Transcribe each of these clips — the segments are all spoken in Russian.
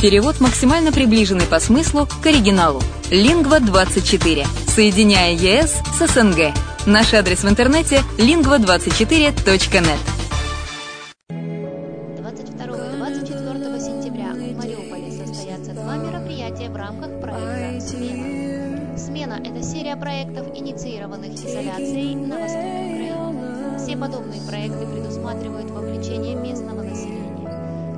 Перевод максимально приближенный по смыслу к оригиналу. Лингва24. Соединяя ЕС с СНГ. Наш адрес в интернете lingva24.net. 22 и 24 сентября в Мариуполе состоятся два мероприятия в рамках проекта «Смена». «Смена» — это серия проектов, инициированных изоляцией на востоке Украины. Все подобные проекты предусматривают вовлечение местного населения.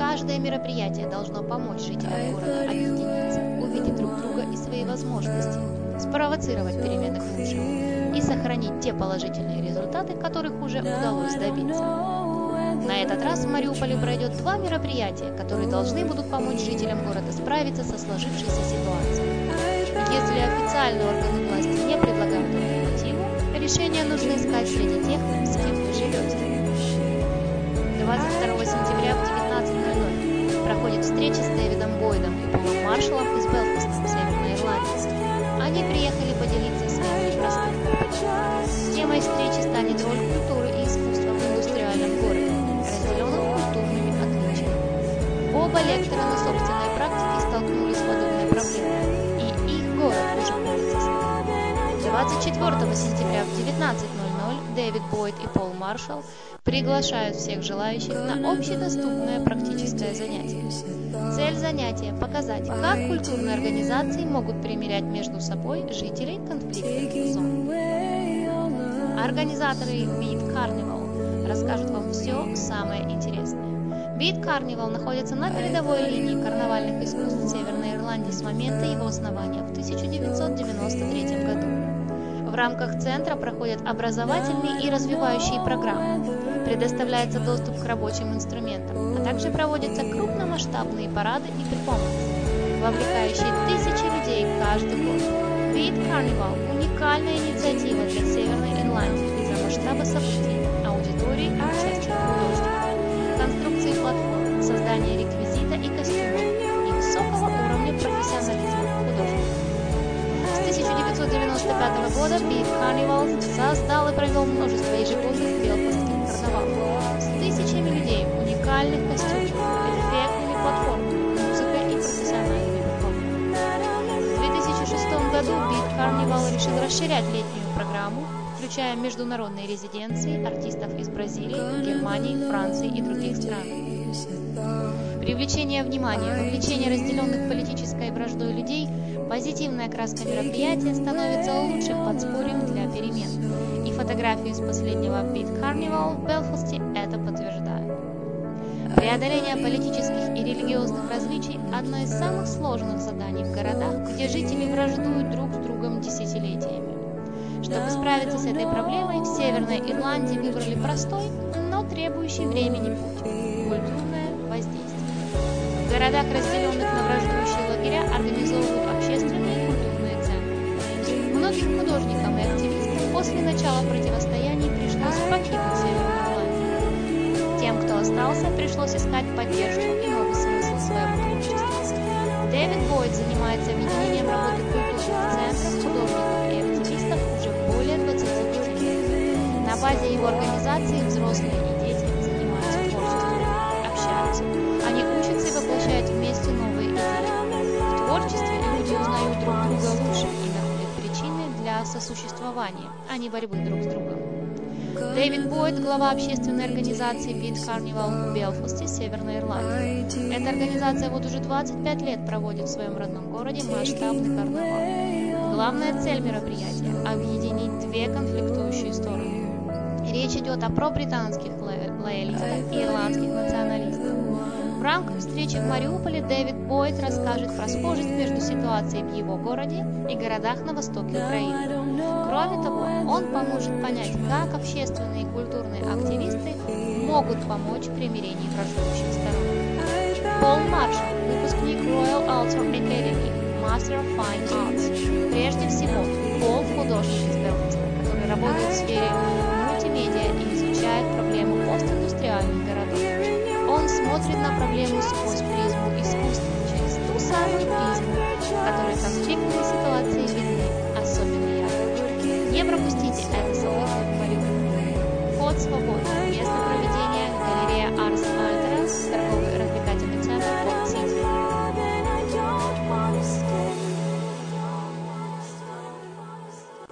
Каждое мероприятие должно помочь жителям города объединиться, увидеть друг друга и свои возможности, спровоцировать перемены к лучшему и сохранить те положительные результаты, которых уже удалось добиться. На этот раз в Мариуполе пройдет два мероприятия, которые должны будут помочь жителям города справиться со сложившейся ситуацией. Если официальные органы власти не предлагают альтернативу, решение нужно искать среди тех, с кем вы Маршалом из Белфаста, Северной Ирландии. Они приехали поделиться своим непростым. Темой встречи станет роль культуры и искусства в индустриальном городе, разделенном культурными отличиями. Оба лектора на собственной практике столкнулись с подобной проблемой, и их город уже борется с ней. 24 сентября в 19.00 Дэвид Бойд и Пол Маршалл приглашают всех желающих на общедоступное практическое занятие. Цель занятия – показать, как культурные организации могут примирять между собой жителей конфликтных зон. Организаторы Beat Carnival расскажут вам все самое интересное. Beat Carnival находится на передовой линии карнавальных искусств Северной Ирландии с момента его основания в 1993 году. Рамках центра проходят образовательные и развивающие программы. Предоставляется доступ к рабочим инструментам, а также проводятся крупномасштабные парады и перформансы, вовлекающие тысячи людей каждый год. Beat Carnival – уникальная инициатива для Северной Ирландии из-за масштаба событий, 1995 года Beat Carnival создал и провел множество ежегодных белфастских карнавалов с тысячами людей в уникальных костюмах, эффектными платформами, музыкой и профессиональными перформансами. В 2006 году Beat Carnival решил расширять летнюю программу, включая международные резиденции артистов из Бразилии, Германии, Франции и других стран. Привлечение внимания, вовлечение разделенных политической враждой людей, позитивная краска мероприятия становится лучшим подспорьем для перемен. И фотографии с последнего Beat Carnival в Белфасте это подтверждают. Преодоление политических и религиозных различий – одно из самых сложных заданий в городах, где жители враждуют друг с другом десятилетиями. Чтобы справиться с этой проблемой, в Северной Ирландии выбрали простой, но требующий времени путь – культурное воздействие. В городах, разделенных на враждующие лагеря, организовывают общественные Многим художникам и активистам после начала противостояний пришлось покинуть Северную Ирландию. Тем, кто остался, пришлось искать поддержку и новый смысл своего творчества. Дэвид Бойд занимается объединением работы культурных центров, художников и активистов уже более 25 лет. На базе его организации взрослые и для сосуществования, а не борьбы друг с другом. Дэвид Бойд, глава общественной организации Beat Carnival в Белфасте, Северной Ирландии. Эта организация вот уже 25 лет проводит в своем родном городе масштабный карнавал. Главная цель мероприятия – объединить две конфликтующие стороны. Речь идет о пробританских лоялистах и ирландских националистах. Рамках встречи в Мариуполе Дэвид Бойд расскажет про схожесть между ситуацией в его городе и городах на востоке Украины. Кроме того, он поможет понять, как общественные и культурные активисты могут помочь в примирении враждующих сторон. Пол Маршалл, выпускник Royal Altar Academy, Master of Fine Arts. Прежде всего, Пол художник из Белфаста, который работает в сфере мультимедиа и изучает проблемы постиндустриальных городов. Смотрит на проблему сквозь призму искусства, через ту самую призму, в которой ситуации видны особенно ярко. Не пропустите это событие в. Ход свободы.